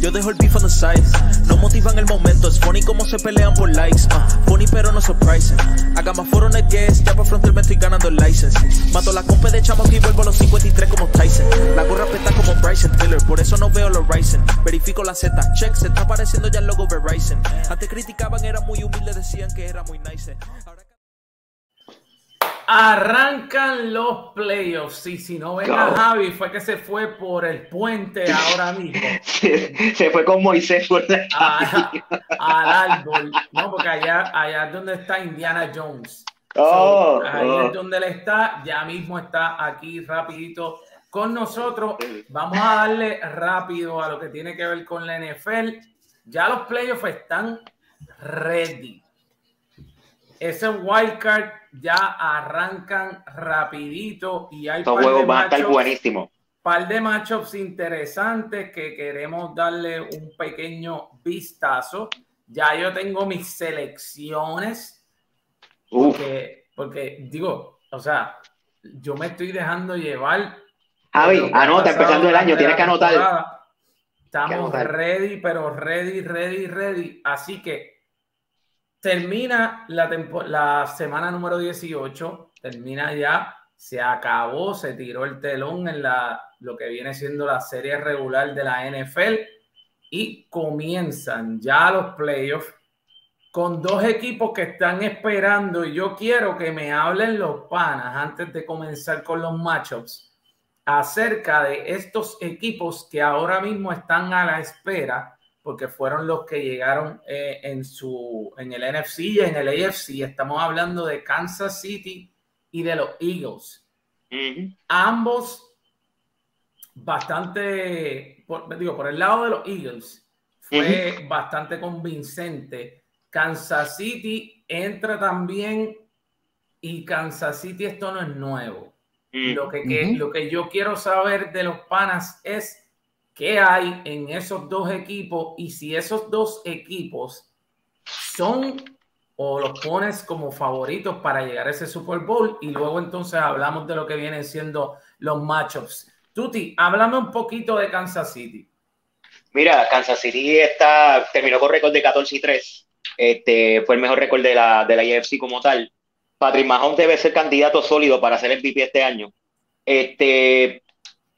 Yo dejo el beef on the side. No motivan el momento. Es funny como se pelean por likes. Uh, funny pero no surprising. Haga más foro net guest. Ya por frontal me estoy ganando el license. Mato la compa de chamo y vuelvo a los 53 como Tyson. La gorra peta como Bryson Tiller. Por eso no veo los Ryzen. Verifico la Z. Check. Se está apareciendo ya el logo Verizon. Antes criticaban, era muy humilde. Decían que era muy nice. Arrancan los playoffs. Y si no ven a Javi, fue que se fue por el puente ahora mismo. Se, fue con Moisés por al árbol. No, porque allá, allá es donde está Indiana Jones. Oh, ahí oh. es donde él está. Ya mismo está aquí rapidito con nosotros. Vamos a darle rápido a lo que tiene que ver con la NFL. Ya los playoffs están ready. Ese wildcard ya arrancan rapidito y hay Estos juegos van a estar buenísimos. Par de matchups interesantes que queremos darle un pequeño vistazo. Ya yo tengo mis selecciones. Porque, porque digo, o sea, yo me estoy dejando llevar. Javi, anota, empezando el año, tienes que anotar. Estamos ready, pero ready, ready, ready. Así que termina la, semana número 18, termina ya, se acabó, se tiró el telón en la, lo que viene siendo la serie regular de la NFL y comienzan ya los playoffs con dos equipos que están esperando y yo quiero que me hablen los panas antes de comenzar con los matchups acerca de estos equipos que ahora mismo están a la espera porque fueron los que llegaron eh, en, su, en el NFC y en el AFC. Estamos hablando de Kansas City y de los Eagles. Ambos bastante, por, digo, por el lado de los Eagles, fue bastante convincente. Kansas City entra también y Kansas City esto no es nuevo. Lo que, que, lo que yo quiero saber de los panas es qué hay en esos dos equipos y si esos dos equipos son o los pones como favoritos para llegar a ese Super Bowl y luego entonces hablamos de lo que vienen siendo los matchups. Tuti, háblame un poquito de Kansas City. Mira, Kansas City está, terminó con récord de 14 y 3. Este, fue el mejor récord de la, de la IFC como tal. Patrick Mahomes debe ser candidato sólido para ser MVP este año. Este,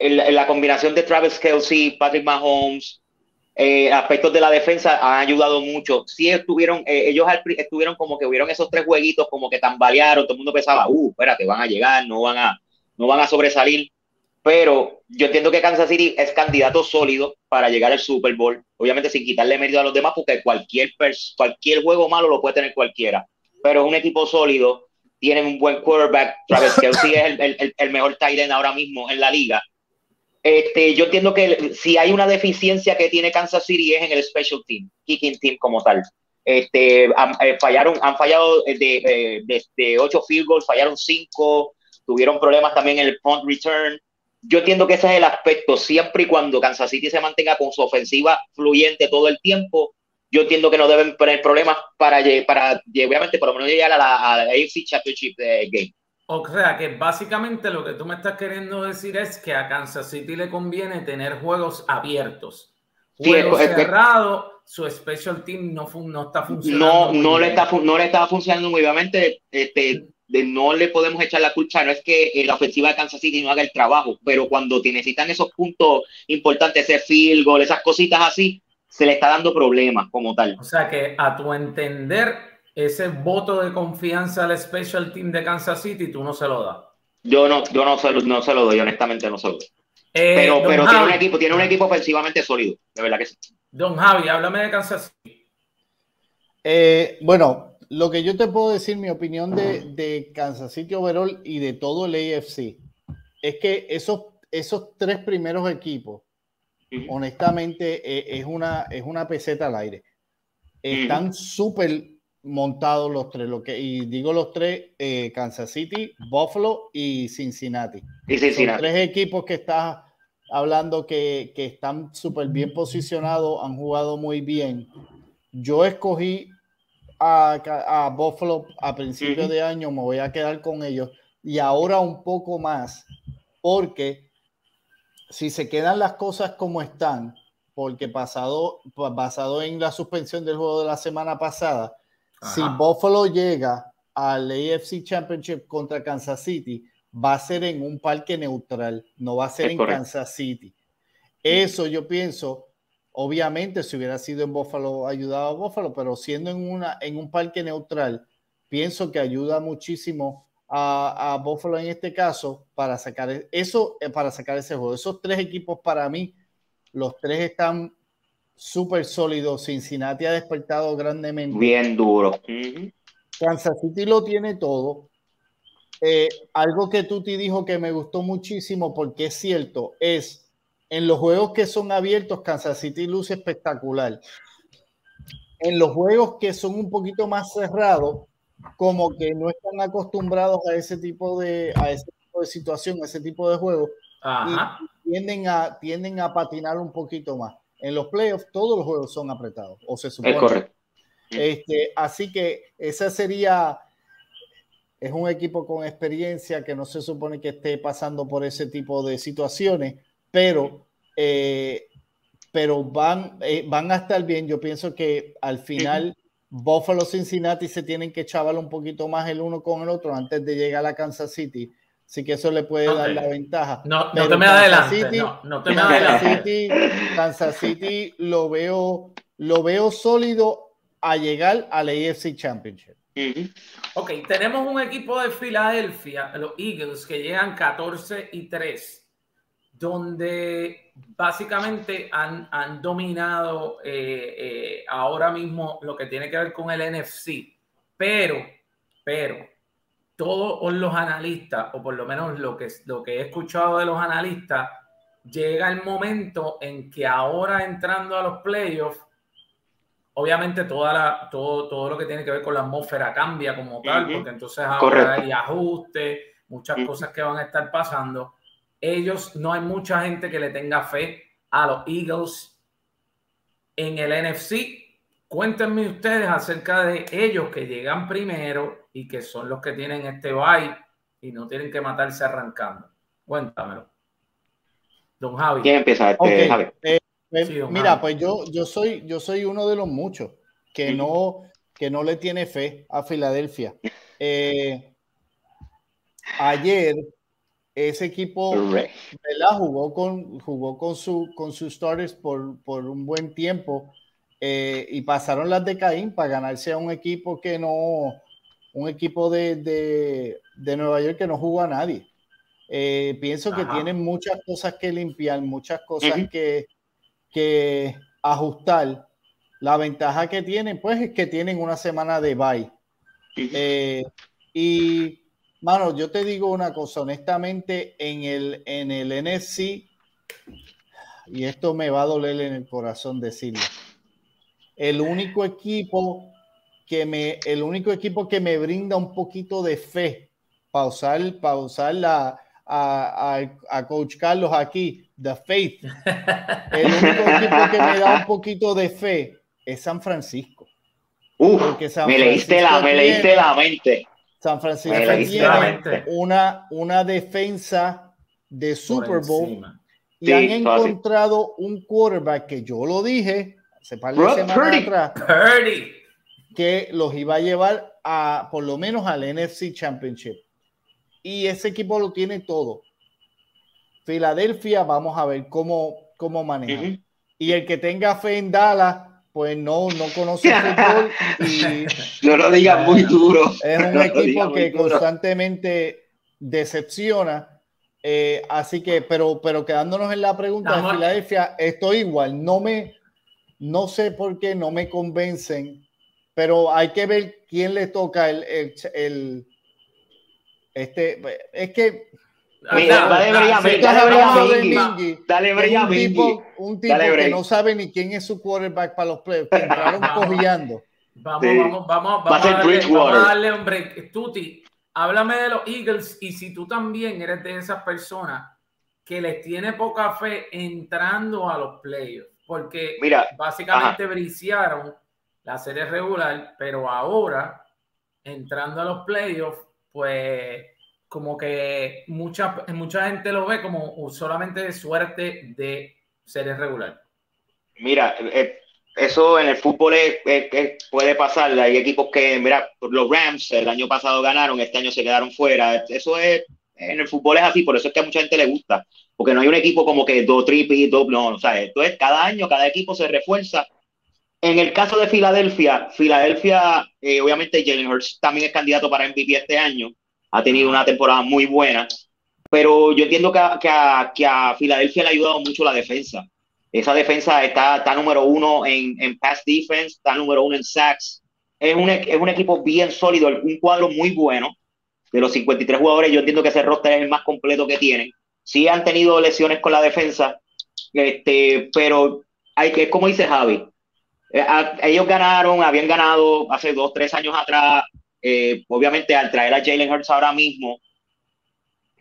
la combinación de Travis Kelsey, Patrick Mahomes, eh, aspectos de la defensa han ayudado mucho. Sí estuvieron, eh, ellos estuvieron como que hubieron esos tres jueguitos como que tambalearon, todo el mundo pensaba, uh, espérate, van a llegar, no van a, no van a sobresalir. Pero yo entiendo que Kansas City es candidato sólido para llegar al Super Bowl. Obviamente sin quitarle mérito a los demás, porque cualquier, cualquier juego malo lo puede tener cualquiera. Pero es un equipo sólido, tienen un buen quarterback. Travis Kelsey es el, el, el mejor tight end ahora mismo en la liga este, yo entiendo que si hay una deficiencia que tiene Kansas City es en el special team, kicking team como tal. Este, eh, fallaron, han fallado de, de, de, ocho field goals, fallaron cinco, tuvieron problemas también en el punt return. Yo entiendo que ese es el aspecto, siempre y cuando Kansas City se mantenga con su ofensiva fluyente todo el tiempo, yo entiendo que no deben tener problemas para, para obviamente, por lo menos llegar a la, a la AFC Championship eh, Game. O sea, que básicamente lo que tú me estás queriendo decir es que a Kansas City le conviene tener juegos abiertos. Juegos cerrados, su special team no, no está funcionando. No, no le, está, no le está funcionando muy obviamente. Este, de, no le podemos echar la culpa. No es que eh, la ofensiva de Kansas City no haga el trabajo, pero cuando necesitan esos puntos importantes, ese field goal, esas cositas así, se le está dando problemas como tal. O sea que a tu entender, ese voto de confianza al special team de Kansas City, tú no se lo das. Yo no, yo no se, no se lo doy, honestamente no se lo doy. Eh, pero pero tiene, un equipo, tiene un equipo ofensivamente sólido, de verdad que sí. Don Javi, háblame de Kansas City. Eh, bueno, lo que yo te puedo decir, mi opinión de, de, Kansas City overall y de todo el AFC, es que esos, esos tres primeros equipos, honestamente, eh, es, una, es una peseta al aire. Están súper montados los tres, lo que, y digo los tres, eh, Kansas City, Buffalo y Cincinnati. Y Cincinnati. Son tres equipos que estás hablando que, que están súper bien posicionados, han jugado muy bien. Yo escogí a, a Buffalo a principios de año, me voy a quedar con ellos y ahora un poco más, porque si se quedan las cosas como están, porque pasado, basado en la suspensión del juego de la semana pasada, si Buffalo llega al AFC Championship contra Kansas City, va a ser en un parque neutral, no va a ser en Kansas City. Eso yo pienso, obviamente si hubiera sido en Buffalo, ayudaba a Buffalo, pero siendo en, una, en un parque neutral, pienso que ayuda muchísimo a, a Buffalo en este caso para sacar e, eso, eh, para sacar ese juego. Esos tres equipos para mí, los tres están súper sólidos. Cincinnati ha despertado grandemente. Bien duro. Kansas City lo tiene todo. Eh, algo que Tuti dijo que me gustó muchísimo porque es cierto, es en los juegos que son abiertos, Kansas City luce espectacular. En los juegos que son un poquito más cerrados, como que no están acostumbrados a ese tipo de, a ese tipo de situación, a ese tipo de juego, y tienden a, tienden a patinar un poquito más. En los playoffs todos los juegos son apretados, o se supone. Es correcto. Este, así que esa sería, es un equipo con experiencia que no se supone que esté pasando por ese tipo de situaciones, pero, eh, pero van, eh, van a estar bien. Yo pienso que al final Buffalo Cincinnati se tienen que chaval un poquito más el uno con el otro antes de llegar a Kansas City. Así que eso le puede dar la ventaja. No, no te me adelante. no, te me Kansas City, Kansas City lo veo, lo veo sólido a llegar al AFC Championship. Ok, tenemos un equipo de Filadelfia, los Eagles, que llegan 14 y 3, donde básicamente han, han dominado eh, eh, ahora mismo lo que tiene que ver con el NFC. Pero, pero, todos los analistas, o por lo menos lo que, lo que he escuchado de los analistas, llega el momento en que ahora entrando a los playoffs, obviamente toda la, todo, todo lo que tiene que ver con la atmósfera cambia como tal, porque entonces ahora hay ajustes, muchas cosas que van a estar pasando. Ellos, no hay mucha gente que le tenga fe a los Eagles en el NFC. Cuéntenme ustedes acerca de ellos que llegan primero y que son los que tienen este bye y no tienen que matarse arrancando. Cuéntamelo. Don Javi. ¿Quién empieza? Este, Javi? Eh, eh, mira, pues yo, yo, soy, yo soy uno de los muchos que, no, que no le tiene fe a Filadelfia. Eh, ayer ese equipo jugó con jugó con su con sus starters por, por un buen tiempo eh, y pasaron las de Caín para ganarse a un equipo que no un equipo de, de, de Nueva York que no jugó a nadie. Eh, pienso que tienen muchas cosas que limpiar muchas cosas que, que ajustar. La ventaja que tienen pues es que tienen una semana de bye. Eh, y Mano, yo te digo una cosa, honestamente, en el, en el NFC, y esto me va a doler en el corazón decirlo, el único equipo que me, el único equipo que me brinda un poquito de fe para usar, la, a, a, Coach Carlos aquí, The Faith, el único equipo que me da un poquito de fe es San Francisco. me, leíste la, me leíste la mente. San Francisco tiene una, una defensa de Super Bowl y han encontrado un quarterback que yo lo dije hace par de semanas atrás que los iba a llevar a por lo menos al NFC Championship. Y ese equipo lo tiene todo. Filadelfia, vamos a ver cómo, cómo maneja. Y el que tenga fe en Dallas, pues no, no conoce fútbol y no lo digas muy duro. Es un equipo que constantemente decepciona. Eh, así que, pero, pero quedándonos en la pregunta de Filadelfia, estoy igual. No me, no sé por qué no me convencen, pero hay que ver quién le toca el, el, el este, es que Mira, dale dale Un tipo, un tipo que no sabe ni quién es su quarterback para los playoffs, que entraron cojeando. Vamos, vamos, vamos, vamos, a darle, vamos a darle un break. Tuti, háblame de los Eagles y si tú también eres de esas personas que les tiene poca fe entrando a los playoffs, porque Mira, básicamente briciaron la serie regular, pero ahora entrando a los playoffs, pues como que mucha, mucha gente lo ve como solamente suerte de series regular. Mira, eh, eso en el fútbol puede pasar. Hay equipos que, mira, los Rams el año pasado ganaron, este año se quedaron fuera. Eso es, en el fútbol es así, por eso es que a mucha gente le gusta, porque no hay un equipo como que dos tripi, dos, no, o sea, esto es cada año, cada equipo se refuerza. En el caso de Filadelfia, Filadelfia, eh, obviamente Jalen Hurts también es candidato para MVP este año, ha tenido una temporada muy buena, pero yo entiendo que que a, que a Filadelfia le ha ayudado mucho la defensa esa defensa está, está número uno en, en pass defense, está número uno en sacks. Es un, es un equipo bien sólido, un cuadro muy bueno. De los 53 jugadores, yo entiendo que ese roster es el más completo que tienen. Sí han tenido lesiones con la defensa, este, pero hay que, como dice Javi, eh, ellos ganaron, habían ganado hace dos, tres años atrás. Eh, obviamente, al traer a Jalen Hurts ahora mismo,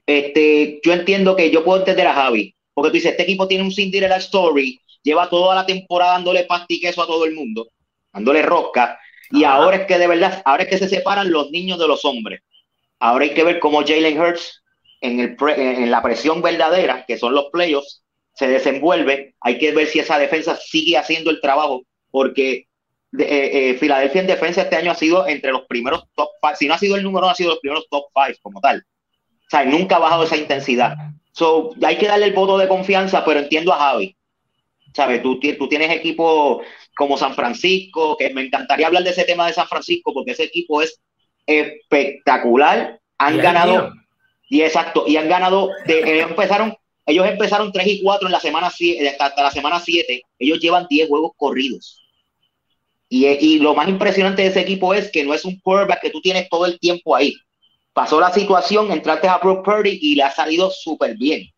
este, yo entiendo que yo puedo entender a Javi. Porque tú dices, este equipo tiene un Cinderella Story, lleva toda la temporada dándole pasti queso a todo el mundo, dándole rosca, y ahora es que de verdad, ahora es que se separan los niños de los hombres. Ahora hay que ver cómo Jalen Hurts en, el en la presión verdadera, que son los playoffs, se desenvuelve. Hay que ver si esa defensa sigue haciendo el trabajo, porque eh, eh, Filadelfia en defensa este año ha sido entre los primeros top five, si no ha sido el número, ha sido los primeros top five como tal. O sea, nunca ha bajado esa intensidad. So, hay que darle el voto de confianza, pero entiendo a Javi. ¿Sabes? Tú, tú tienes equipo como San Francisco, que me encantaría hablar de ese tema de San Francisco, porque ese equipo es espectacular. Han ganado, y exacto, y han ganado, de, ellos empezaron, ellos empezaron 3 y 4 en la semana 7, hasta la semana 7, ellos llevan 10 juegos corridos. Y, y, lo más impresionante de ese equipo es que no es un quarterback que tú tienes todo el tiempo ahí pasó la situación, entraste a Brock Purdy y le ha salido súper bien.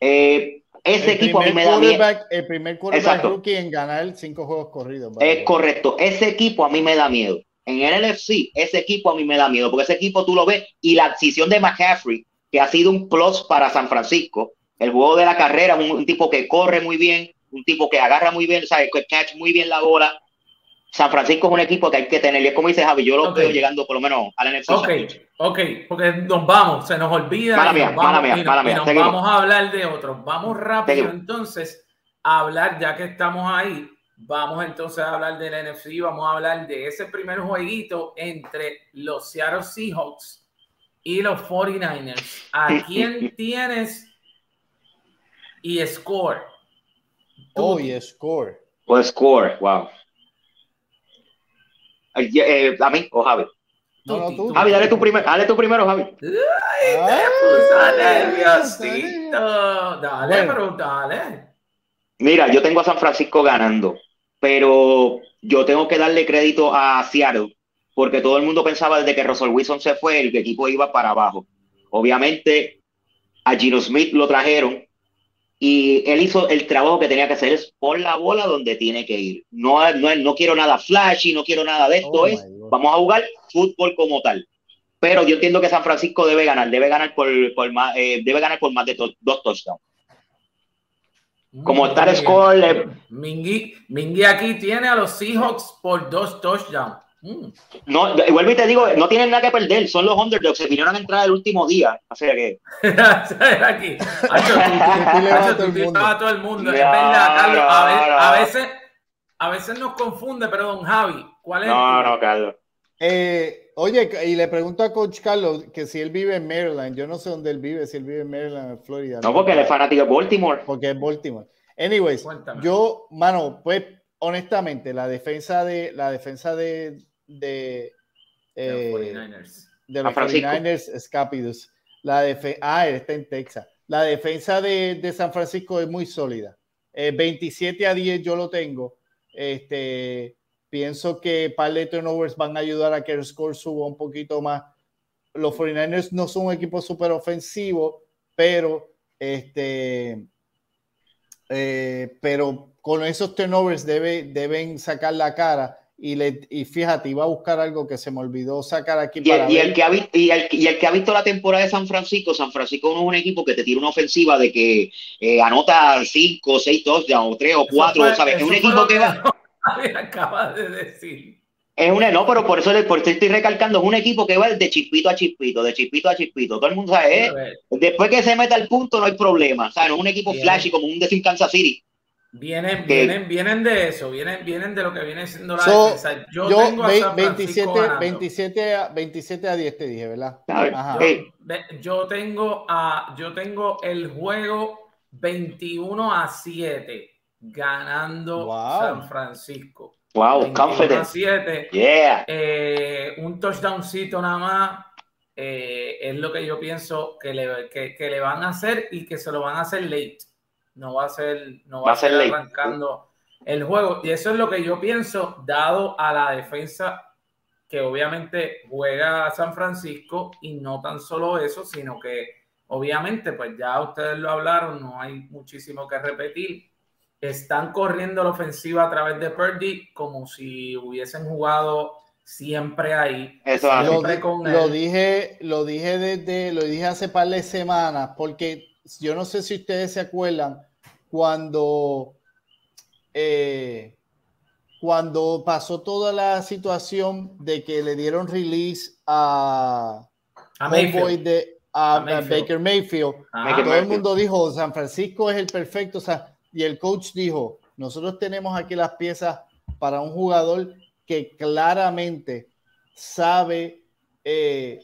Eh, ese equipo a mí me da miedo. El primer quarterback rookie en ganar cinco juegos corridos. Es correcto. Ese equipo a mí me da miedo. En el NFC, ese equipo a mí me da miedo, porque ese equipo tú lo ves y la adquisición de McCaffrey, que ha sido un plus para San Francisco, el juego de la carrera, un, tipo que corre muy bien, un tipo que agarra muy bien, sabe, que catch muy bien la bola, San Francisco es un equipo que hay que tener. Y es como dice Javi, yo lo veo llegando por lo menos al NFC. Ok, ok, porque nos vamos, se nos olvida. Mala mía, mala mía, mala mía. nos vamos a hablar de otros. Vamos rápido entonces a hablar, ya que estamos ahí, vamos entonces a hablar del NFC, vamos a hablar de ese primer jueguito entre los Seattle Seahawks y los 49ers. ¿A quién tienes y score? Oh, y score. O score, wow. Eh, a mí o Javi. No, tú, Javi, dale tú, primero, dale tú primero, Javi. Ay, te puso nerviosito. Dale, pero dale. Mira, yo tengo a San Francisco ganando, pero yo tengo que darle crédito a Seattle, porque todo el mundo pensaba desde que Russell Wilson se fue, el equipo iba para abajo. Obviamente, a Gino Smith lo trajeron, y él hizo el trabajo que tenía que hacer, es por la bola donde tiene que ir. No, no, no quiero nada flashy, no quiero nada de esto, oh es vamos a jugar fútbol como tal. Pero yo entiendo que San Francisco debe ganar, debe ganar por, por más, eh, debe ganar por más de dos touchdowns. Como está el score. Mingy, Mingy aquí tiene a los Seahawks por dos touchdowns. Mm. No, vuelvo y te digo, no tienen nada que perder, son los underdogs, se vinieron a entrar el último día, así que... aquí, a todo el mundo, es verdad, Carlos, a, veces, a veces nos confunde, pero don Javi, ¿cuál es? No, no, Carlos. Eh, oye, y le pregunto a Coach Carlos que si él vive en Maryland, yo no sé dónde él vive, si él vive en Maryland, en Florida. No, porque él es fanático de Baltimore. Porque es Baltimore. Anyways, yo, mano, pues honestamente, la defensa de la defensa de, de, de los 49ers. De los 49ers, La ah, está en Texas. La defensa de, de San Francisco es muy sólida. 27 eh, a 10 yo lo tengo. Este, pienso que par de turnovers van a ayudar a que el score suba un poquito más. Los 49ers no son un equipo súper ofensivo, pero este, eh, pero con esos turnovers debe, deben sacar la cara y, le, y fíjate, iba a buscar algo que se me olvidó sacar aquí. Y, para y el, que ha, y, el, y el que ha visto la temporada de San Francisco, San Francisco no es un equipo que te tira una ofensiva de que eh, anota 5, 6 touchdowns, o 3 o 4, ¿sabes? Es un equipo que va. Acaba de decir. Es una, no, pero por eso, por eso estoy recalcando, es un equipo que va de chispito a chispito, de chispito a chispito. Todo el mundo sabe, ¿eh? después que se meta al punto no hay problema. O sea, no es un equipo flashy como un de Kansas City Vienen, vienen, vienen de eso, vienen, vienen de lo que viene siendo la defensa. Yo, tengo a 27, 27, a, 27 a 10 te dije, ¿verdad? Yo, tengo a, yo tengo el juego 21 a 7 ganando San Francisco. Wow, confident. 7. Yeah. Eh, un touchdowncito nada más. Eh, es lo que yo pienso que le, que, que le van a hacer y que se lo van a hacer late no va a ser, no va, a ser arrancando el juego. Y eso es lo que yo pienso, dado a la defensa que obviamente juega San Francisco y no tan solo eso, sino que obviamente, pues ya ustedes lo hablaron, no hay muchísimo que repetir. Están corriendo la ofensiva a través de Purdy como si hubiesen jugado siempre ahí. Eso siempre lo, lo dije, lo dije desde, lo dije hace par de semanas, porque yo no sé si ustedes se acuerdan cuando, eh, cuando pasó toda la situación de que le dieron release a, a, de, a, Baker Mayfield. todo el mundo dijo, San Francisco es el perfecto, o sea, y el coach dijo, nosotros tenemos aquí las piezas para un jugador que claramente sabe, eh,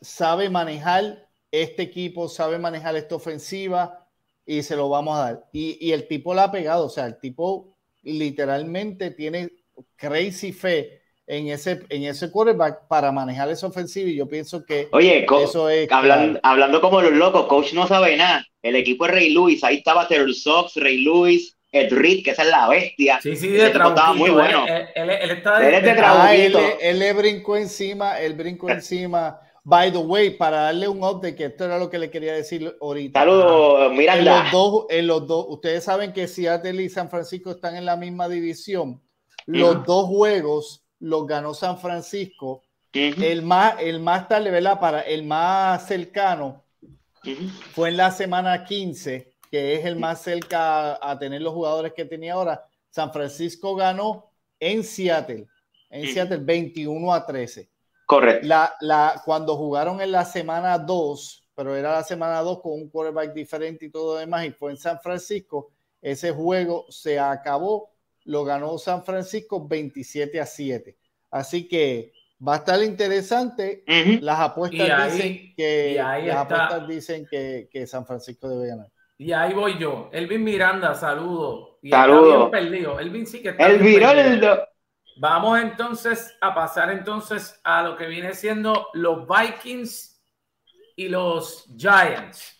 sabe manejar este equipo sabe manejar esta ofensiva y se lo vamos a dar. Y, el tipo la ha pegado, o sea, el tipo literalmente tiene crazy fe en ese, en ese quarterback para manejar esa ofensiva y yo pienso que Oye, eso es hablando, hablando como los locos, coach no sabe nada. El equipo es Rey Luis, ahí estaba Terrell Sox, Rey Luis, Ed Reed, que esa es la bestia. Sí, sí, de Estaba muy bueno. Él, está de, él, él, le brincó encima, él brincó encima By the way, para darle un update, que esto era lo que le quería decir ahorita. Saludos, Miranda. En los, dos, en los dos, ustedes saben que Seattle y San Francisco están en la misma división. Los dos juegos los ganó San Francisco. El más, el más tarde, ¿verdad? Para el más cercano fue en la semana 15, que es el más cerca a, tener los jugadores que tenía ahora. San Francisco ganó en Seattle, en Seattle 21 a 13. Correcto. La, la, cuando jugaron en la semana 2, pero era la semana 2 con un quarterback diferente y todo demás, y fue en San Francisco, ese juego se acabó, lo ganó San Francisco 27 a 7. Así que va a estar interesante. Las apuestas dicen, que, las apuestas dicen que, que, San Francisco debe ganar. Y ahí voy yo. Elvin Miranda, saludo. Saludo. perdido. Elvin sí que está El Vamos entonces a pasar entonces a lo que viene siendo los Vikings y los Giants.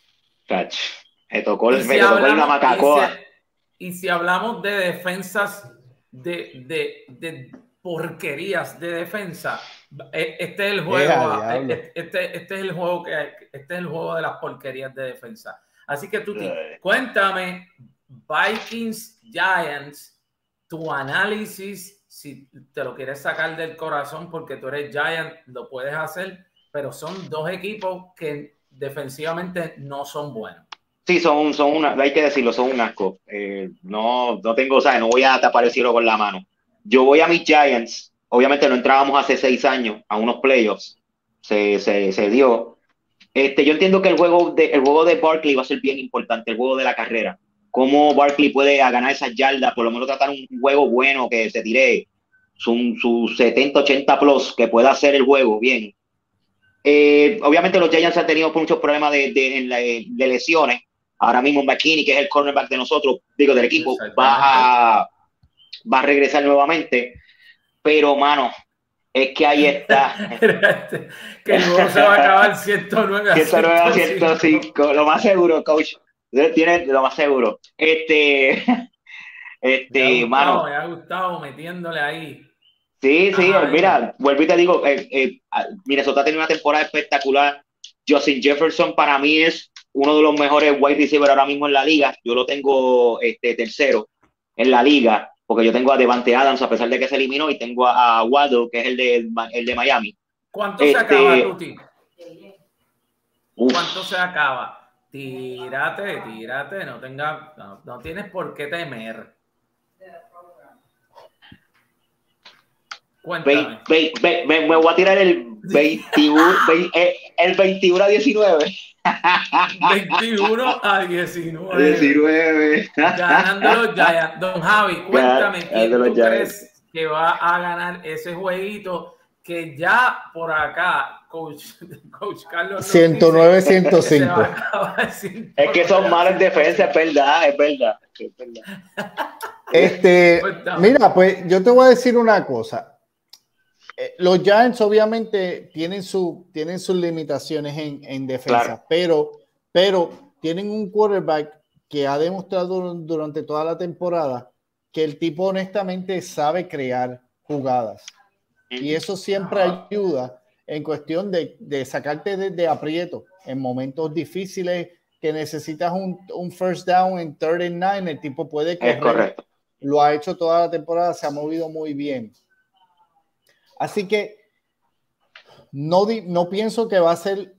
Me tocó, el, me tocó Y si, hablamos de defensas, de, de, de, porquerías de defensa, e, este es el juego. E, este, este, es el juego que este es el juego de las porquerías de defensa. Así que tú cuéntame, Vikings, Giants, tu análisis si te lo quieres sacar del corazón porque tú eres Giant, lo puedes hacer, pero son dos equipos que defensivamente no son buenos. Sí, son, son una, hay que decirlo, son un asco. Eh, no, no tengo, o sea, no voy a tapar el cielo con la mano. Yo voy a mis Giants, obviamente no entrábamos hace seis años a unos playoffs, se, se, se dio. Este, yo entiendo que el juego de, el juego de Barkley va a ser bien importante, el juego de la carrera cómo Barkley puede ganar esas yardas, por lo menos tratar un juego bueno que se tire sus 70, 80 plus, que pueda hacer el juego bien. Eh, obviamente los Giants han tenido muchos problemas de, de, lesiones. Ahora mismo McKinney, que es el cornerback de nosotros, digo, del equipo, va a, va a regresar nuevamente. Pero, mano, es que ahí está. que luego se va a acabar 109 a 109 a 105. Lo más seguro, coach. Tiene lo más seguro. Este, este, me mano. Me ha gustado metiéndole ahí. Sí, sí, mira, vuelvo y te digo, eh, eh, Minnesota tiene una temporada espectacular. Justin Jefferson para mí es uno de los mejores wide receivers ahora mismo en la liga. Yo lo tengo este, tercero en la liga, porque yo tengo a Devante Adams, a pesar de que se eliminó, y tengo a, Waddle, que es el de, el de Miami. ¿Cuánto se acaba, este, Tuti? ¿Cuánto se acaba? Tírate, tírate, no tenga, no, tienes por qué temer. Cuéntame. me, voy a tirar el 21, el 21 a 19. 21 a 19. 19. Ganando los Giants. Don Javi, cuéntame, ¿quién tú crees que va a ganar ese jueguito? Que ya por acá, coach, coach Carlos. 109, 105. Es que son malos en defensa, es verdad, es verdad. Es verdad. Este, mira, pues yo te voy a decir una cosa. Eh, los Giants obviamente tienen, su, tienen sus limitaciones en, en defensa, pero, pero tienen un quarterback que ha demostrado durante toda la temporada que el tipo honestamente sabe crear jugadas. Y eso siempre ayuda en cuestión de, de sacarte de, de, aprieto en momentos difíciles que necesitas un, un, first down en third and nine, el tipo puede correr. Lo ha hecho toda la temporada, se ha movido muy bien. Así que no, no pienso que va a ser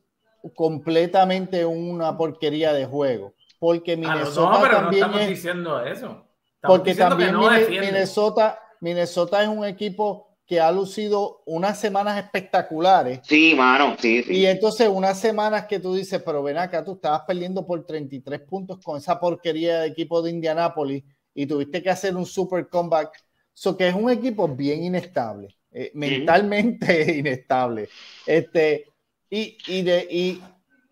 completamente una porquería de juego. Porque ah, Minnesota no, pero también no estamos diciendo eso. porque también Minnesota, Minnesota es un equipo que ha lucido unas semanas espectaculares. Sí, mano, sí, sí. Y entonces unas semanas que tú dices, pero ven acá, tú estabas perdiendo por 33 puntos con esa porquería de equipo de Indianápolis y tuviste que hacer un super comeback. So que es un equipo bien inestable. Eh, mentalmente inestable. Este, y, y, de, y,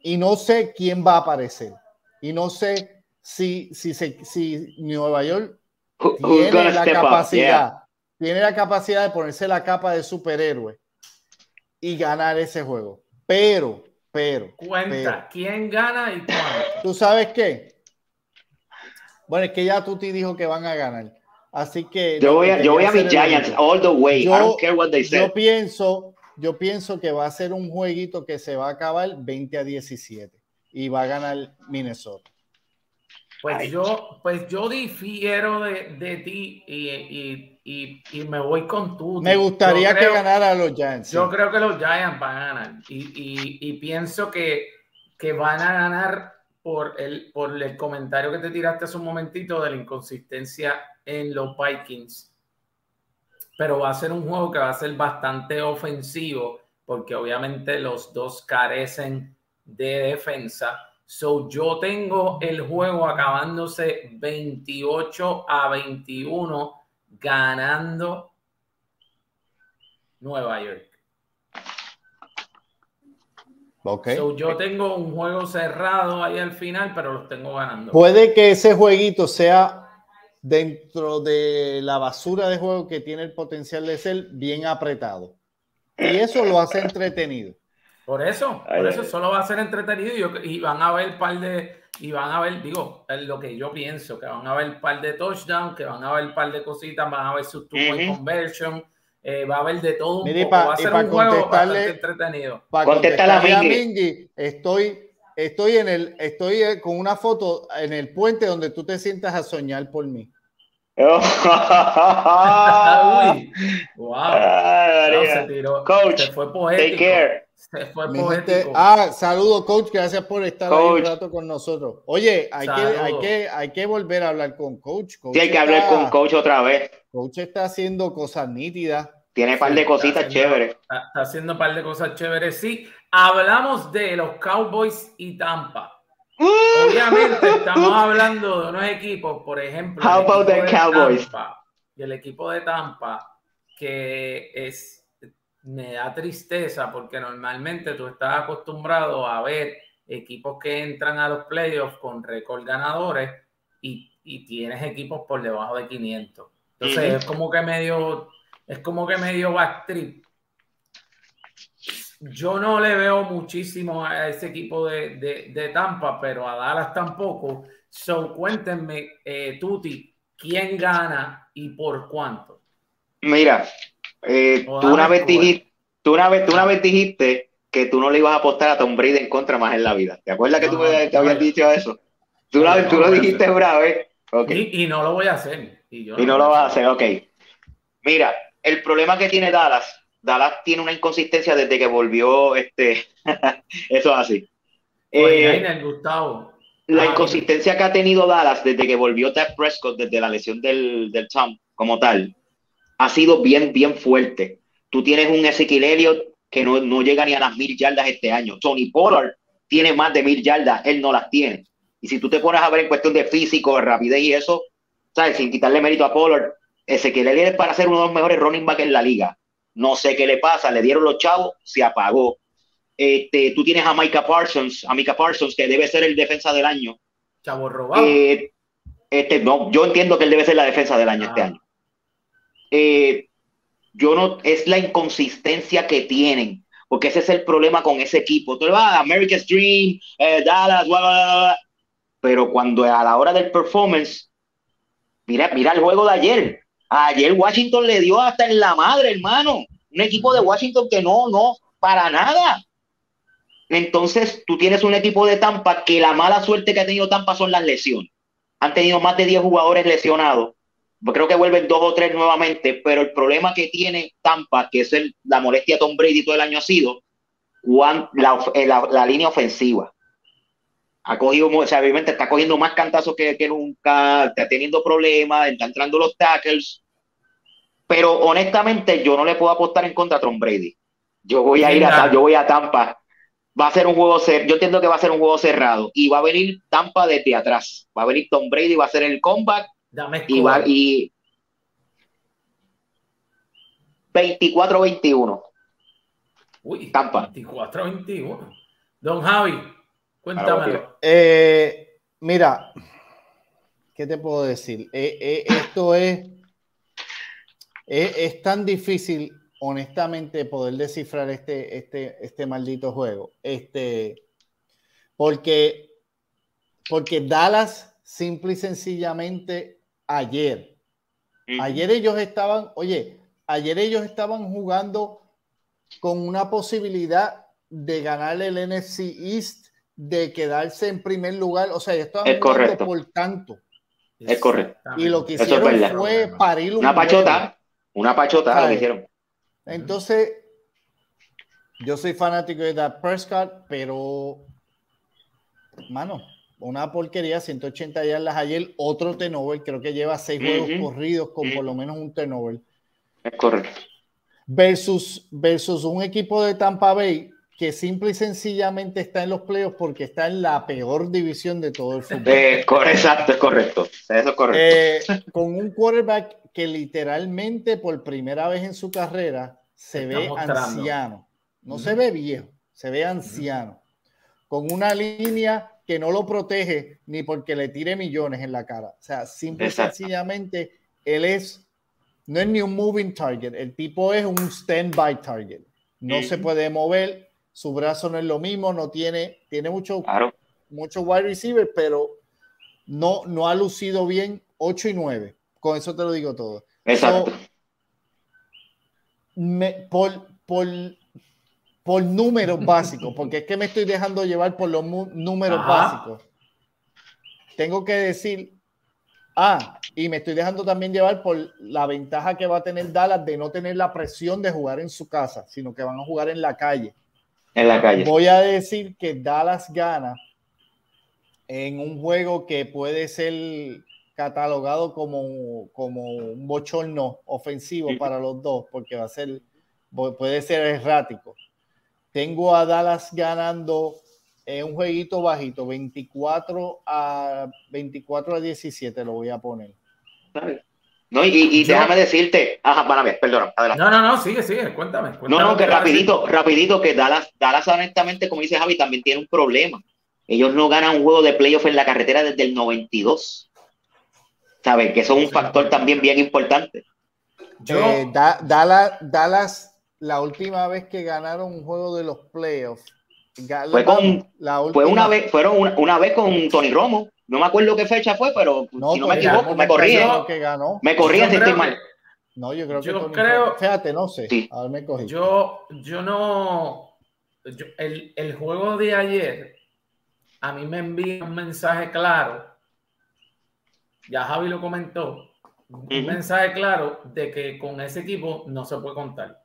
y, no sé quién va a aparecer. Y no sé si, si, se, si Nueva York tiene la capacidad, tiene la capacidad de ponerse la capa de superhéroe y ganar ese juego. Pero, pero. Cuenta, ¿quién gana y cuándo? ¿Tú sabes qué? Bueno, es que ya Tuti dijo que van a ganar. Así que yo voy a, yo voy a mis Giants all the way. Yo, I don't care what they say. Yo pienso, yo pienso que va a ser un jueguito que se va a acabar 20 a 17 y va a ganar Minnesota. Pues yo, pues yo difiero de, de ti y, y, y, y, me voy con tú. Me gustaría que ganara los Giants. Yo creo que los Giants van a ganar y, pienso que, que van a ganar por el, por el comentario que te tiraste hace un momentito de la inconsistencia en los Vikings. Pero va a ser un juego que va a ser bastante ofensivo porque obviamente los dos carecen de defensa. So yo tengo el juego acabándose 28 a 21 ganando Nueva York. Okay. So yo tengo un juego cerrado ahí al final, pero los tengo ganando. Puede que ese jueguito sea dentro de la basura de juego que tiene el potencial de ser bien apretado. Y eso lo hace entretenido. Por eso, por eso solo va a ser entretenido y, van a ver par de, y van a ver, digo, es lo que yo pienso, que van a ver par de touchdowns, que van a ver par de cositas, van a ver su two conversion, eh, va a haber de todo un poco. Va a ser un juego bastante entretenido. Para contestar a Mingy, estoy estoy en el, estoy eh, con una foto en el puente donde tú te sientas a soñar por mí. wow. se tiró. Coach, se fue poético. Take care. Se fue poético. ah, saludo, coach. Gracias por estar ahí un rato con nosotros. Oye, hay que, hay, que, hay que volver a hablar con coach. coach sí, hay que hablar con coach otra vez. Coach está haciendo cosas nítidas. Tiene un par de cositas chéveres. Está, haciendo un par de cosas chéveres, sí. Hablamos de los Cowboys y Tampa. Obviamente estamos hablando de unos equipos, por ejemplo, How about the Cowboys? y el equipo de Tampa, que es me da tristeza porque normalmente tú estás acostumbrado a ver equipos que entran a los playoffs con récord ganadores y, y, tienes equipos por debajo de 500. Entonces es como que medio es como que medio backtrip. Yo no le veo muchísimo a ese equipo de, Tampa, pero a Dallas tampoco. So, cuéntenme, eh, Tuti, ¿quién gana y por cuánto? Mira, eh, tú, una vez dijiste, tú, una vez, tú una vez dijiste que tú no le ibas a apostar a Tom Brady en contra más en la vida. ¿Te acuerdas que tú me, habías dicho eso? Tú, tú lo dijiste bravo, ¿eh? Y, no lo voy a hacer. Y, no, no lo vas a hacer, ok. Mira, el problema que tiene Dallas, Dallas tiene una inconsistencia desde que volvió, este, eso así. Eh, Gustavo. La ah, inconsistencia que ha tenido Dallas desde que volvió Ted Prescott, desde la lesión del, Tom como tal, ha sido bien, bien fuerte. Tú tienes un Ezequiel Elliott que no, no llega ni a las mil yardas este año. Tony Pollard tiene más de mil yardas, él no las tiene. Y si tú te pones a ver en cuestión de físico, de rapidez y eso, ¿sabes? Sin quitarle mérito a Pollard, que le es para ser uno de los mejores running back en la liga. No sé qué le pasa, le dieron los chavos, se apagó. Este, tú tienes a Micah Parsons, a Micah Parsons, que debe ser el defensa del año. Chavo robado. Eh, este, no, yo entiendo que él debe ser la defensa del año este ah. año. Eh, yo no, es la inconsistencia que tienen, porque ese es el problema con ese equipo. Tú vas a America's Dream, eh, Dallas, pero cuando a la hora del performance, mira, mira el juego de ayer. Ayer Washington le dio hasta en la madre, hermano. Un equipo de Washington que no, no, para nada. Entonces, tú tienes un equipo de Tampa que la mala suerte que ha tenido Tampa son las lesiones. Han tenido más de 10 jugadores lesionados. Creo que vuelven dos o tres nuevamente, pero el problema que tiene Tampa, que es el, la molestia de Tom Brady todo el año, ha sido la, eh, la, la línea ofensiva ha cogido, o sea, obviamente está cogiendo más cantazos que, que nunca, está teniendo problemas, está entrando los tackles, pero honestamente yo no le puedo apostar en contra a Tom Brady. Yo voy a ir a, yo voy a Tampa. Va a ser un juego cerrado. Yo entiendo que va a ser un juego cerrado y va a venir Tampa desde atrás. Va a venir Tom Brady, va a hacer el comeback y va y 24-21. Uy, Tampa. 24-21. Don Javi, Cuéntamelo. Eh, mira, ¿qué te puedo decir? Eh, eh, esto es, es, tan difícil, honestamente, poder descifrar este, este, este maldito juego. Este, porque, porque Dallas, simple y sencillamente, ayer, ayer ellos estaban, oye, ayer ellos estaban jugando con una posibilidad de ganar el NFC East de quedarse en primer lugar. O sea, esto es correcto. por tanto. Es correcto. Y lo que hicieron fue parir una pachota, una pachota lo hicieron. Entonces, yo soy fanático de Dak Prescott, pero, mano, una porquería, 180 yardas ayer, otro turnover, creo que lleva seis juegos corridos con por lo menos un turnover. Es correcto. Versus, versus un equipo de Tampa Bay que simple y sencillamente está en los playoffs porque está en la peor división de todo el fútbol. Eh, exacto, es correcto. Eso es correcto. Eh, con un quarterback que literalmente por primera vez en su carrera se ve anciano. No se ve viejo, se ve anciano. Con una línea que no lo protege ni porque le tire millones en la cara. O sea, simple y sencillamente él es, no es ni un moving target, el tipo es un stand-by target. No se puede mover, su brazo no es lo mismo, no tiene, tiene mucho, mucho wide receiver, pero no, no ha lucido bien 8 y 9. Con eso te lo digo todo. Exacto. por, por, por números básicos, porque es que me estoy dejando llevar por los números básicos. Tengo que decir, ah, y me estoy dejando también llevar por la ventaja que va a tener Dallas de no tener la presión de jugar en su casa, sino que van a jugar en la calle en la calle. Voy a decir que Dallas gana en un juego que puede ser catalogado como, como un bochorno ofensivo para los dos, porque va a ser, puede ser errático. Tengo a Dallas ganando en un jueguito bajito, 24 a 24 a 17 lo voy a poner. No, y, déjame decirte, ajá, para perdón, adelante. No, no, no, sigue, sigue, cuéntame. no, no, que rapidito, rapidito, que Dallas, Dallas honestamente, como dice Javi, también tiene un problema. Ellos no ganan un juego de playoff en la carretera desde el 92. ¿Sabes? Que eso es un factor también bien importante. Eh, Dallas, Dallas, la última vez que ganaron un juego de los playoffs, fue, con, la fue una vez, fueron una, una vez con Tony Romo. No me acuerdo qué fecha fue, pero no, si no me equivoco, me corría. Me corría si estoy mal. No, yo creo que yo creo, fíjate, no sé. A ver, me cogí. Yo, yo no. el, el, juego de ayer a mí me envía un mensaje claro. Ya Javi lo comentó. Un mensaje claro de que con ese equipo no se puede contar.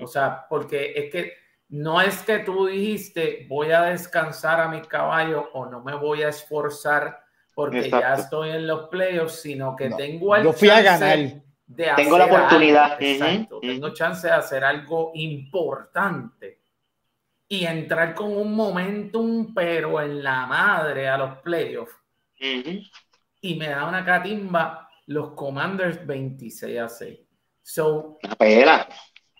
O sea, porque es que no es que tú dijiste voy a descansar a mi caballo o no me voy a esforzar porque ya estoy en los playoffs, sino que tengo el Yo fui a ganar. de hacer Tengo la oportunidad. Exacto, tengo chance de hacer algo importante y entrar con un momentum, pero en la madre a los playoffs. Y me da una catimba los Commanders 26 a 6. So,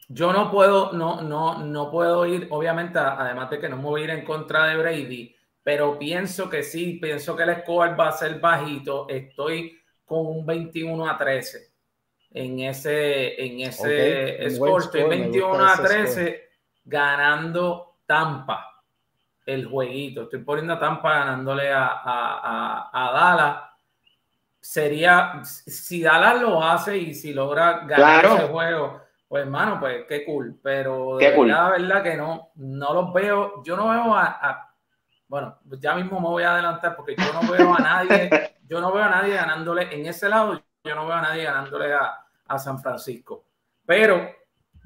yo no puedo, no, no, no puedo ir, obviamente, además de que no me voy a ir en contra de Brady, pero pienso que sí, pienso que el score va a ser bajito. Estoy con un 21 a 13 en ese, en ese score. Estoy 21 a 13 ganando Tampa el jueguito. Estoy poniendo a Tampa ganándole a, a, a, Dallas. Sería, si Dallas lo hace y si logra ganar ese juego, pues hermano, pues qué cool. Pero de verdad, verdad que no, no los veo. Yo no veo a bueno, ya mismo me voy a adelantar porque yo no veo a nadie, yo no veo a nadie ganándole en ese lado, yo no veo a nadie ganándole a, San Francisco. Pero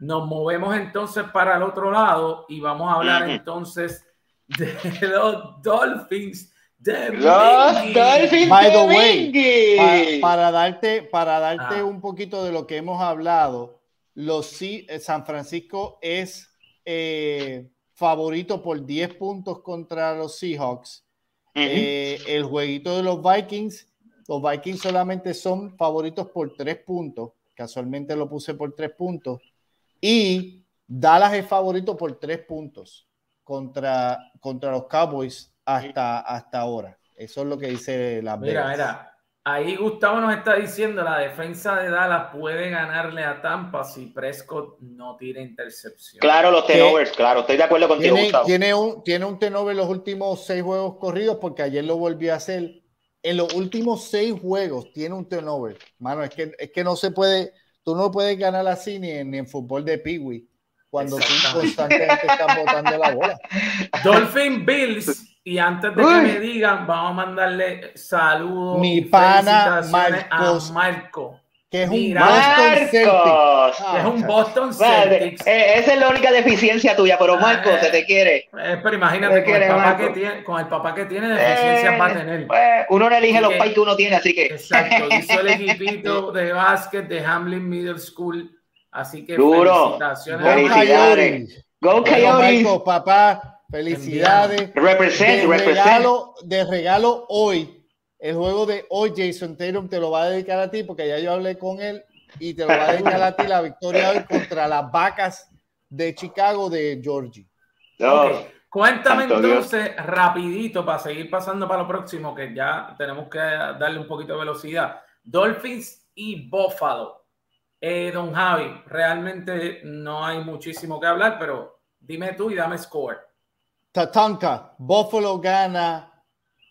nos movemos entonces para el otro lado y vamos a hablar entonces de los Dolphins de los Dolphins By the way, para, darte, para darte ah. un poquito de lo que hemos hablado, los eh, San Francisco es eh, favorito por 10 puntos contra los Seahawks. Eh, el jueguito de los Vikings, los Vikings solamente son favoritos por 3 puntos. Casualmente lo puse por 3 puntos. Y Dallas es favorito por 3 puntos contra, contra los Cowboys hasta, hasta ahora. Eso es lo que dice la Mira, mira, Ahí Gustavo nos está diciendo, la defensa de Dallas puede ganarle a Tampa si Prescott no tira intercepción. Claro, los tenovers, claro, estoy de acuerdo contigo, tiene, Gustavo. Tiene un, tiene un tenover los últimos seis juegos corridos porque ayer lo volvió a hacer. En los últimos seis juegos tiene un turnover. Mano, es que, es que no se puede, tú no puedes ganar así ni en, ni en fútbol de Peewee cuando tú constantemente estás botando la bola. Dolphin Bills y antes de que me digan, vamos a mandarle saludos. Mi pana Marcos, a Marco. Que es un Boston Celtics. Que es un Boston Celtics. Eh, esa es la única deficiencia tuya, pero Marco se te quiere. Eh, pero imagínate, con, el papá que tiene, con el papá que tiene, deficiencias va a tener. Pues, uno no elige los pais que uno tiene, así que. Exacto, hizo el equipito de básquet de Hamlin Middle School. Así que Duro. felicitaciones. Go Coyotes. Go papá Felicidades. Represent, de regalo, de regalo hoy. El juego de hoy, Jason Tatum te lo va a dedicar a ti porque ya yo hablé con él y te lo va a dedicar a ti la victoria hoy contra las vacas de Chicago de Georgie. Cuéntame entonces rapidito para seguir pasando para lo próximo que ya tenemos que darle un poquito de velocidad. Dolphins y Buffalo. Eh, don Javi, realmente no hay muchísimo que hablar, pero dime tú y dame score. Tatanka, Buffalo gana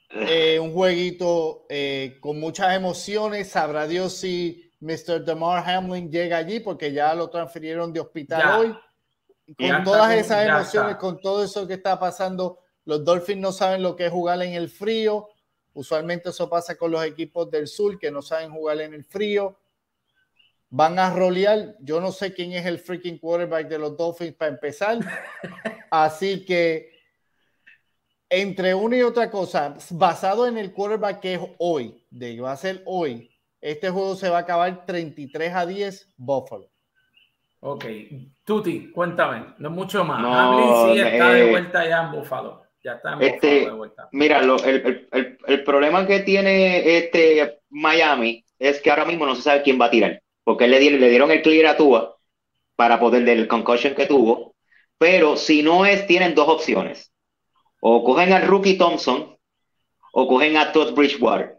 eh, un jueguito eh, con muchas emociones. Sabrá Dios si Mr. Demar Hamlin llega allí porque ya lo transfirieron de hospital hoy. Con todas esas emociones, con todo eso que está pasando, los Dolphins no saben lo que es jugar en el frío. Usualmente eso pasa con los equipos del sur que no saben jugar en el frío. Van a rolear. Yo no sé quién es el freaking quarterback de los Dolphins para empezar. Así que entre una y otra cosa, basado en el quarterback que es hoy, de que va a ser hoy, este juego se va a acabar 33 a 10 Buffalo. Ok, Tuti, cuéntame, no mucho más. No, sí está de eh, vuelta ya en Buffalo. Ya está en este, Buffalo de vuelta. Mira, el, el, el, problema que tiene este Miami es que ahora mismo no se sabe quién va a tirar. Porque le dieron, le dieron el clear a Tua para poder del concussion que tuvo. Pero si no es, tienen dos opciones o cogen al rookie Thompson o cogen a Todd Bridgewater.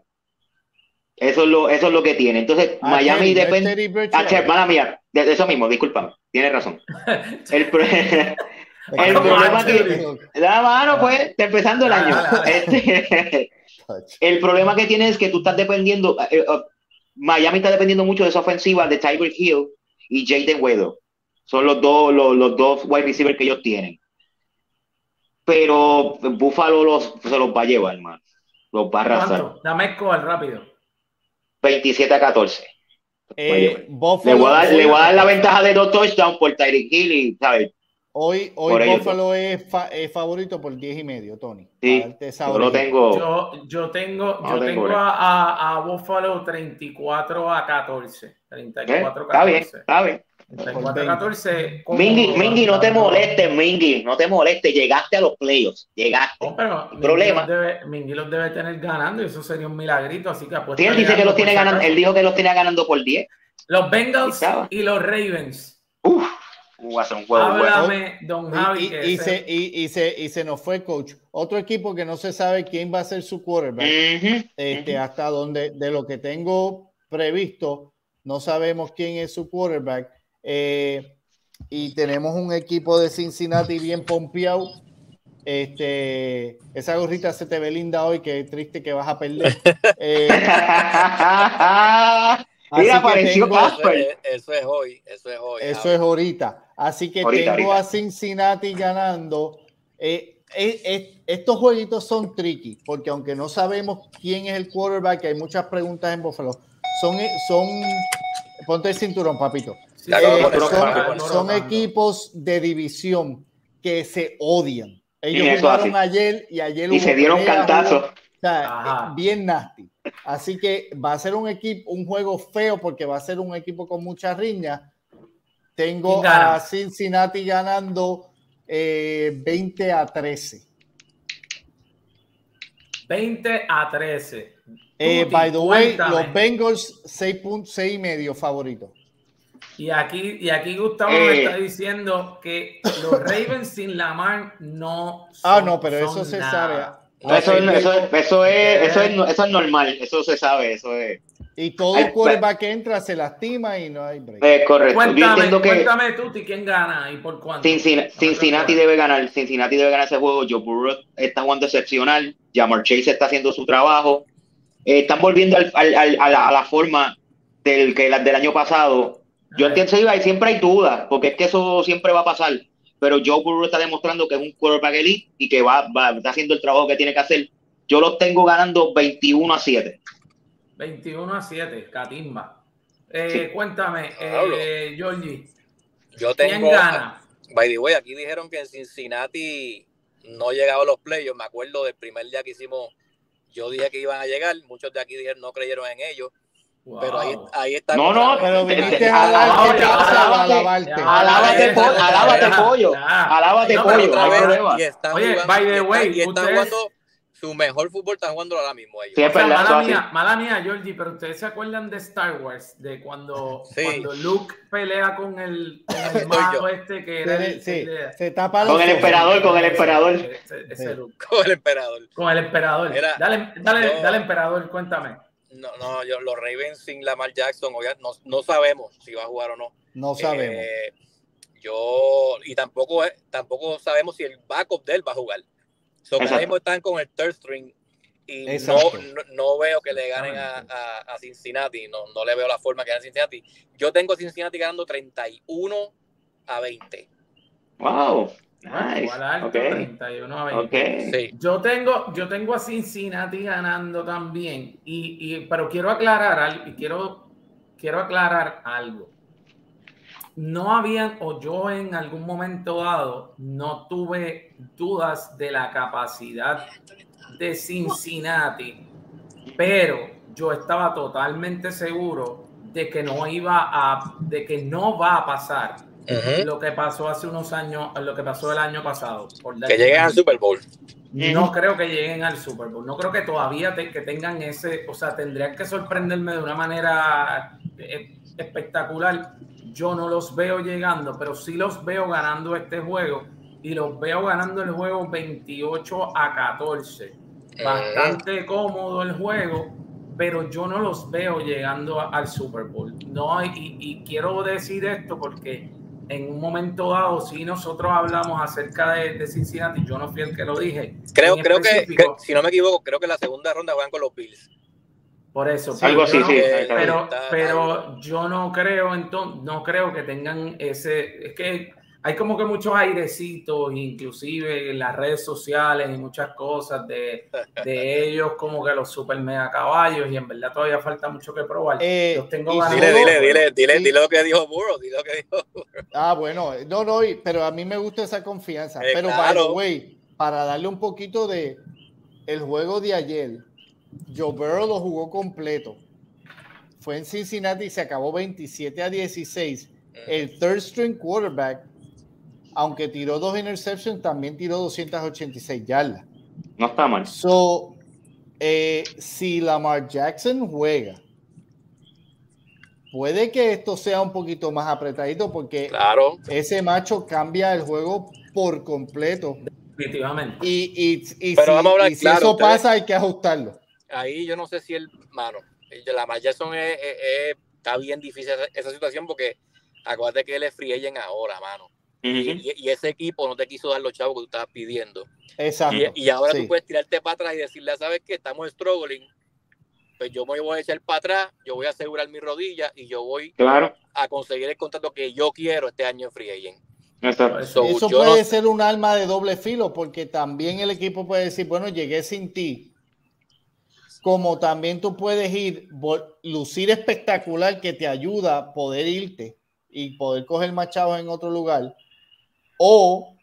Eso es lo, eso es lo que tiene. Entonces, Miami depende. A hermana mía, de, eso mismo, disculpa, tiene razón. El, el problema que. La mano, pues, empezando el año. Este, el problema que tiene es que tú estás dependiendo. Eh, eh, Miami está dependiendo mucho de esa ofensiva de Tiger Hill y Jaden Weather. Son los dos, los, los dos wide receivers que ellos tienen pero Buffalo los, se los va a llevar, hermano. Los va a arrasar. Dame el rápido. 27 a 14. Eh, le, voy a dar, le, voy a dar, la ventaja de dos touchdowns por Tyreek Hill y, ¿sabes? Hoy, hoy Buffalo es, favorito por 10 y medio, Tony. Sí, yo lo tengo. Yo, yo tengo, yo tengo a, a, Buffalo 34 a 14. 34 a 14. Está bien, está bien. 34 a 14. Mingy, Mingy, no te molestes, Mingy, no te molestes. Llegaste a los playoffs, llegaste. No, pero problema. Mingy los, debe, tener ganando y eso sería un milagrito. Así que sí, él dice que los tiene ganando. Él dijo que los tiene ganando por 10. Los Bengals y los Ravens. Uf Háblame, don Javi. Y, se, y, se, y, se, nos fue, coach. Otro equipo que no se sabe quién va a ser su quarterback. este, Hasta donde, de lo que tengo previsto, no sabemos quién es su quarterback. Eh, y tenemos un equipo de Cincinnati bien pompeado. Este, esa gorrita se te ve linda hoy, que triste que vas a perder. Eh, Mira, apareció Casper. Eso es hoy, eso es hoy. Eso es ahorita. Así que tengo a Cincinnati ganando. Eh, eh, eh, estos jueguitos son tricky, porque aunque no sabemos quién es el quarterback, hay muchas preguntas en Buffalo. Son, son ponte el cinturón, papito. Son, equipos de división que se odian. Ellos jugaron ayer y ayer y se dieron cantazos. bien nasty. Así que va a ser un equipo, un juego feo porque va a ser un equipo con mucha riña. Tengo a Cincinnati ganando 20 eh, a 13. 20 a 13. Eh, by the way, los Bengals 6.6 y medio favorito. Y aquí, y aquí Gustavo me eh. está diciendo que los Ravens sin Lamar no son, Ah, no, pero eso se sabe eso, es, eso, eso, es, eso, es, eso es normal, eso se sabe, eso es. Y todo el quarterback que entra se lastima y no hay break. Es correcto. Cuéntame, que cuéntame tú, ¿quién gana y por cuánto? Cincinnati, debe ganar, Cincinnati debe ganar ese juego. Joe Burrow está jugando excepcional, Jamar Chase está haciendo su trabajo. Eh, están volviendo al, al, al, a, la, a, la, forma del, que, del año pasado. Yo entiendo, y siempre hay dudas, porque es que eso siempre va a pasar pero Joe Burrow está demostrando que es un quarterback elite y que va, va, está haciendo el trabajo que tiene que hacer. Yo los tengo ganando 21 a 7. 21 a 7, Catimba. Eh, Cuéntame, eh, Georgie. Yo tengo. ¿Quién gana? By the way, aquí dijeron que en Cincinnati no llegaba a los playoffs. Me acuerdo del primer día que hicimos. Yo dije que iban a llegar. Muchos de aquí dijeron no creyeron en ellos. Pero ahí, ahí está. No, no, pero viniste a alabarte. Alábate, pollo. Alábate, pollo. Y está Oye, by the way, y están jugando su mejor fútbol, están jugando ahora mismo ellos. Sí, mala, mía, mala mía, Georgie, pero ustedes se acuerdan de Star Wars, de cuando, cuando Luke pelea con el, con el mago este que era. El, sí, se tapa con el emperador, con el emperador. Ese, Luke. Con el emperador. Con el emperador. dale, dale, dale, emperador, cuéntame no, no, yo, los Ravens sin Lamar Jackson, no, no sabemos si va a jugar o no. No sabemos. Eh, yo, y tampoco, tampoco sabemos si el backup de él va a jugar. So, mismo están con el third string y no, no, veo que le ganen a, a, Cincinnati, no, no le veo la forma que ganen a Cincinnati. Yo tengo a Cincinnati ganando 31 a 20. Wow. Yo, tengo, yo tengo a Cincinnati ganando también, y, pero quiero aclarar, y quiero, quiero aclarar algo. No habían, o yo en algún momento dado, no tuve dudas de la capacidad de Cincinnati, pero yo estaba totalmente seguro de que no iba a, de que no va a pasar lo que pasó hace unos años, lo que pasó el año pasado. que lleguen al Super Bowl. No creo que lleguen al Super Bowl. No creo que todavía que tengan ese, o sea, tendrían que sorprenderme de una manera eh, espectacular. Yo no los veo llegando, pero sí los veo ganando este juego y los veo ganando el juego 28 a 14. Bastante cómodo el juego, pero yo no los veo llegando al Super Bowl. No, y, y quiero decir esto porque en un momento dado, si nosotros hablamos acerca de, de, Cincinnati, yo no fui el que lo dije. Creo, creo que, si no me equivoco, creo que la segunda ronda juegan con los Bills. Por eso. Algo así, sí. Pero, pero yo no creo, entonces, no creo que tengan ese. Es que hay como que muchos airecitos, inclusive en las redes sociales y muchas cosas de, de ellos como que los super mega caballos y en verdad todavía falta mucho que probar. Eh, tengo dile, dile, dile, dile, dile, lo que dijo Burro, dile lo que dijo Ah, bueno, no, no, pero a mí me gusta esa confianza. Eh, pero güey, para darle un poquito de el juego de ayer, Joe Burrow lo jugó completo. Fue en Cincinnati y se acabó 27 a 16. El third string quarterback aunque tiró dos interceptions, también tiró 286 yardas. No está mal. So, eh, si Lamar Jackson juega, puede que esto sea un poquito más apretadito porque claro. ese macho cambia el juego por completo. Definitivamente. Y, y, Pero si, vamos a hablar, si eso pasa, hay que ajustarlo. Ahí yo no sé si el, mano, Lamar Jackson está bien difícil esa, situación porque acuérdate que él es free agent ahora, mano y, ese equipo no te quiso dar los chavos que tú estabas pidiendo. Exacto. Y, ahora tú puedes tirarte para atrás y decirle, ¿sabes qué? Estamos struggling. Pues yo me voy a echar para atrás, yo voy a asegurar mi rodilla y yo voy a conseguir el contrato que yo quiero este año en Free Agent. Eso puede ser un arma de doble filo porque también el equipo puede decir, bueno, llegué sin ti. Como también tú puedes ir, lucir espectacular que te ayuda a poder irte y poder coger más chavos en otro lugar o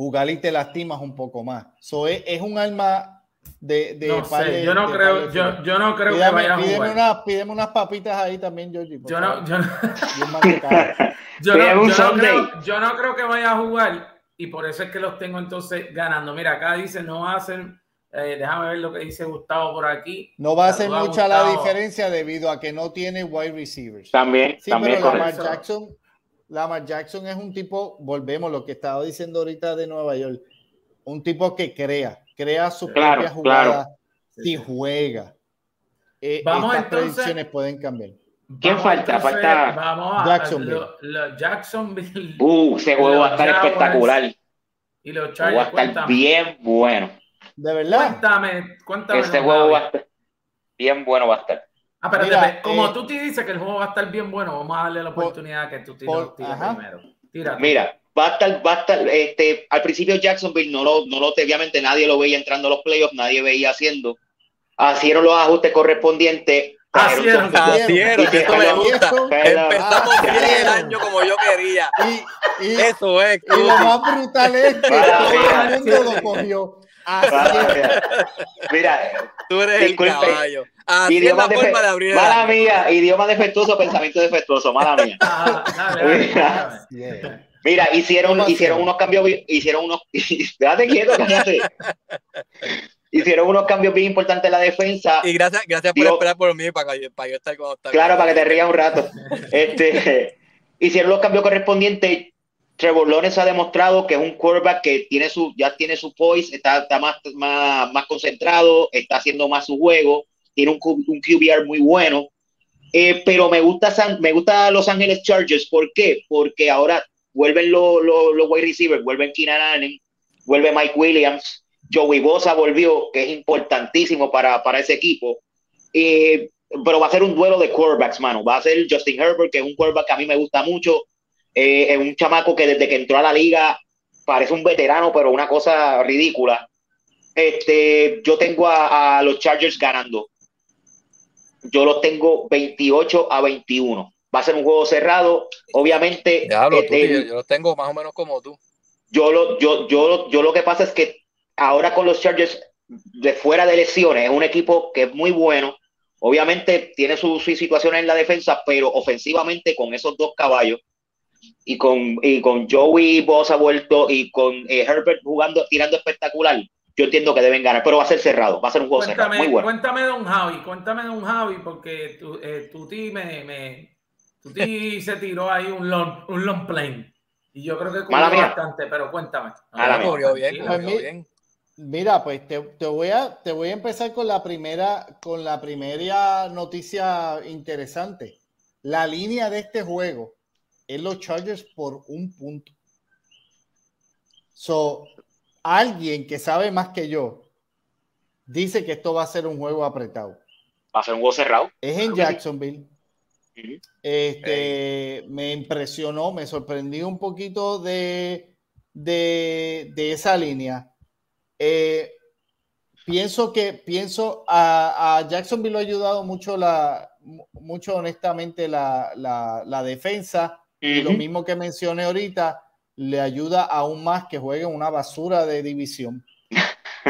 jugar y te lastimas un poco más. So, es, un alma de, de, no sé, yo no creo, yo, yo, no creo que vaya a jugar. Unas, pídeme unas papitas ahí también, Georgie. Yo no, yo, no, yo, no, yo, creo, yo no creo que vaya a jugar y por eso es que los tengo entonces ganando. Mira, acá dice, no va a ser, eh, déjame ver lo que dice Gustavo por aquí. No va a ser mucha la diferencia debido a que no tiene wide receivers. También, sí, también pero Lamar Jackson Lamar Jackson es un tipo, volvemos lo que estaba diciendo ahorita de Nueva York, un tipo que crea, crea su propia jugada si juega. Eh, Vamos estas entonces, predicciones pueden cambiar. ¿Quién falta? falta vamos a Jacksonville. Jacksonville. Uh, ese juego va a estar espectacular. Y los Chargers, va a estar bien bueno. De verdad. Cuéntame, cuéntame. Este juego va a estar bien bueno, va a estar. Ah, pero como eh, tú te dices que el juego va a estar bien bueno, vamos a darle la oportunidad que tú tires, primero. Mira, va a estar, va a estar, este, al principio Jacksonville no lo, no lo, obviamente nadie lo veía entrando a los playoffs, nadie veía haciendo. Hicieron los ajustes correspondientes. Hicieron, hicieron, esto me gusta. Empezamos bien el año como yo quería. Y, y Eso es. Y lo más brutal es que todo el mundo lo cogió. Mira, tú eres el caballo. idioma de mala mía, idioma defectuoso, pensamiento defectuoso, mala mía. Ah, Mira, hicieron, hicieron unos cambios, hicieron unos, déjate quieto, hicieron unos cambios bien importantes en la defensa. Y gracias, gracias por esperar por mí para, para yo estar con Claro, para que te rías un rato. Este, hicieron los cambios correspondientes. Trevor Lawrence ha demostrado que es un quarterback que tiene su, ya tiene su poise, está, está más, más, más, concentrado, está haciendo más su juego, tiene un, un QBR muy bueno. Eh, pero me gusta, me gusta Los Ángeles Chargers. ¿Por qué? Porque ahora vuelven los, los, wide receivers, vuelven Keenan Allen, vuelve Mike Williams, Joey Bosa volvió, que es importantísimo para, para ese equipo. Eh, pero va a ser un duelo de quarterbacks, mano. Va a ser Justin Herbert, que es un quarterback que a mí me gusta mucho eh, es un chamaco que desde que entró a la liga parece un veterano, pero una cosa ridícula. Este, yo tengo a, los Chargers ganando. Yo los tengo 28 a 21. Va a ser un juego cerrado. Obviamente. Este, yo los tengo más o menos como tú. Yo lo, yo, yo, yo lo que pasa es que ahora con los Chargers de fuera de lesiones, es un equipo que es muy bueno. Obviamente tiene sus su situaciones en la defensa, pero ofensivamente con esos dos caballos y con, y con Joey Bosa vuelto y con eh, Herbert jugando, tirando espectacular, yo entiendo que deben ganar, pero va a ser cerrado, va a ser un juego cuéntame, cerrado. Muy bueno. Cuéntame, don Javi, cuéntame, don Javi, porque tu, eh, tu team me, me tu se tiró ahí un long, un long plane. Y yo creo que cubrió bastante, pero cuéntame. bien, Mira, pues te, te, voy a, te voy a empezar con la primera, con la primera noticia interesante. La línea de este juego en los Chargers por un punto. So, alguien que sabe más que yo dice que esto va a ser un juego apretado. Va a ser un juego cerrado. Es en Jacksonville. Este, Me impresionó, me sorprendí un poquito de, de, esa línea. Eh, pienso que pienso a, a, Jacksonville lo ha ayudado mucho la mucho honestamente la, la, defensa y lo mismo que mencioné ahorita le ayuda aún más que jueguen una basura de división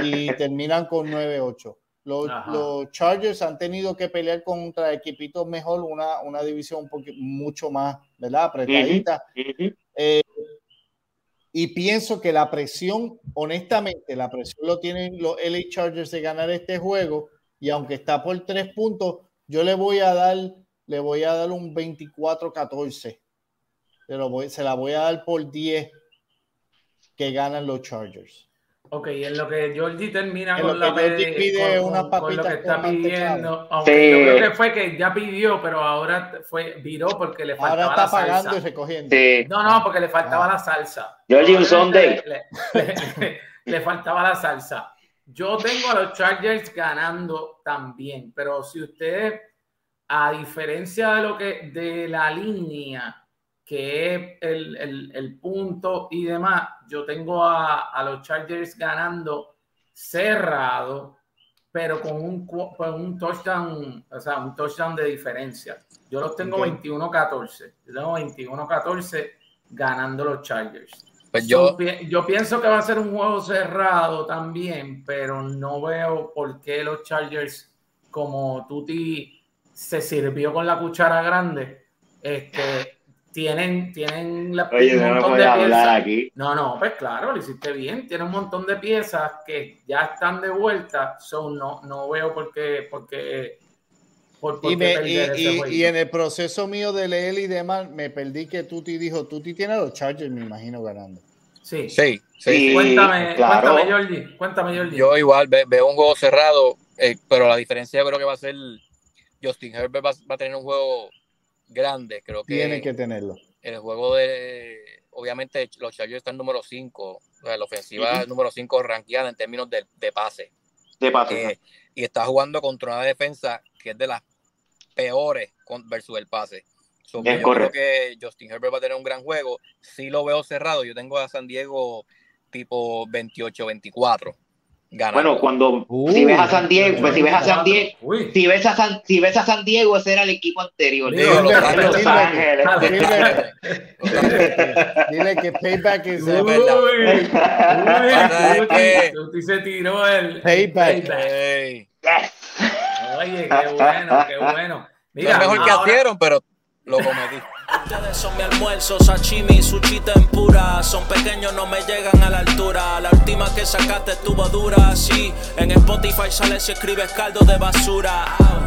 y terminan con 9-8 los, Chargers han tenido que pelear contra equipitos mejor, una, una división un mucho más, ¿verdad? Apretadita. Eh, y pienso que la presión, honestamente, la presión lo tienen los LA Chargers de ganar este juego. Y aunque está por tres puntos, yo le voy a dar, le voy a dar un 24-14. Se, se la voy a dar por 10 que ganan los Chargers. Ok, en lo que Georgie termina con, la pide una con, lo que está pidiendo, aunque yo creo que fue que ya pidió, pero ahora fue viró porque le faltaba ahora está pagando y recogiendo. No, no, porque le faltaba ah. la salsa. Georgie un Sunday. Le, faltaba la salsa. Yo tengo a los Chargers ganando también, pero si usted, a diferencia de lo que de la línea que es el, el, punto y demás, yo tengo a, a, los Chargers ganando cerrado, pero con un, con un touchdown, o sea, un touchdown de diferencia. Yo los tengo 21-14. Yo tengo 21-14 ganando los Chargers. Pues yo, yo pienso que va a ser un juego cerrado también, pero no veo por qué los Chargers, como Tuti se sirvió con la cuchara grande, este, tienen, tienen la, Oye, un montón no de piezas. Aquí. No, no, pues claro, lo hiciste bien. Tiene un montón de piezas que ya están de vuelta. So, no, no veo por qué, por qué, por, y, y, en el proceso mío de leer y demás, me perdí que Tuti dijo, Tuti tiene los Chargers, me imagino, ganando. Sí. Sí, sí. Cuéntame, cuéntame, Jordi. Cuéntame, Jordi. Yo igual veo un juego cerrado, eh, pero la diferencia yo creo que va a ser Justin Herbert va, va a tener un juego grande, creo que. Tiene que tenerlo. El juego de. Obviamente, los Chargers están número 5. la ofensiva número 5 ranqueada en términos de, de pase. De pase. Eh, y está jugando contra una defensa que es de las peores versus el pase. yo creo que Justin Herbert va a tener un gran juego. Si lo veo cerrado, yo tengo a San Diego tipo 28-24. Bueno, cuando si ves a San Diego, pues si ves a San Diego, si ves a San, si ves a San Diego, ese era el equipo anterior. Dile, que payback es uy, verdad. Uy, se tiró el payback. Oye, qué bueno, qué bueno. Mira, mejor que hicieron, pero lo cometí. Ustedes son mi almuerzo, sashimi sushi pura. Son pequeños, no me llegan a la altura. La última que sacaste estuvo dura, sí. En Spotify sale si escribes caldo de basura.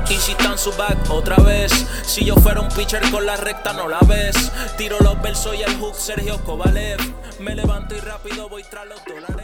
Y si están su back otra vez. Si yo fuera un pitcher con la recta, no la ves. Tiro los versos y el hook, Sergio Kovalev. Me levanto y rápido voy tras los dólares.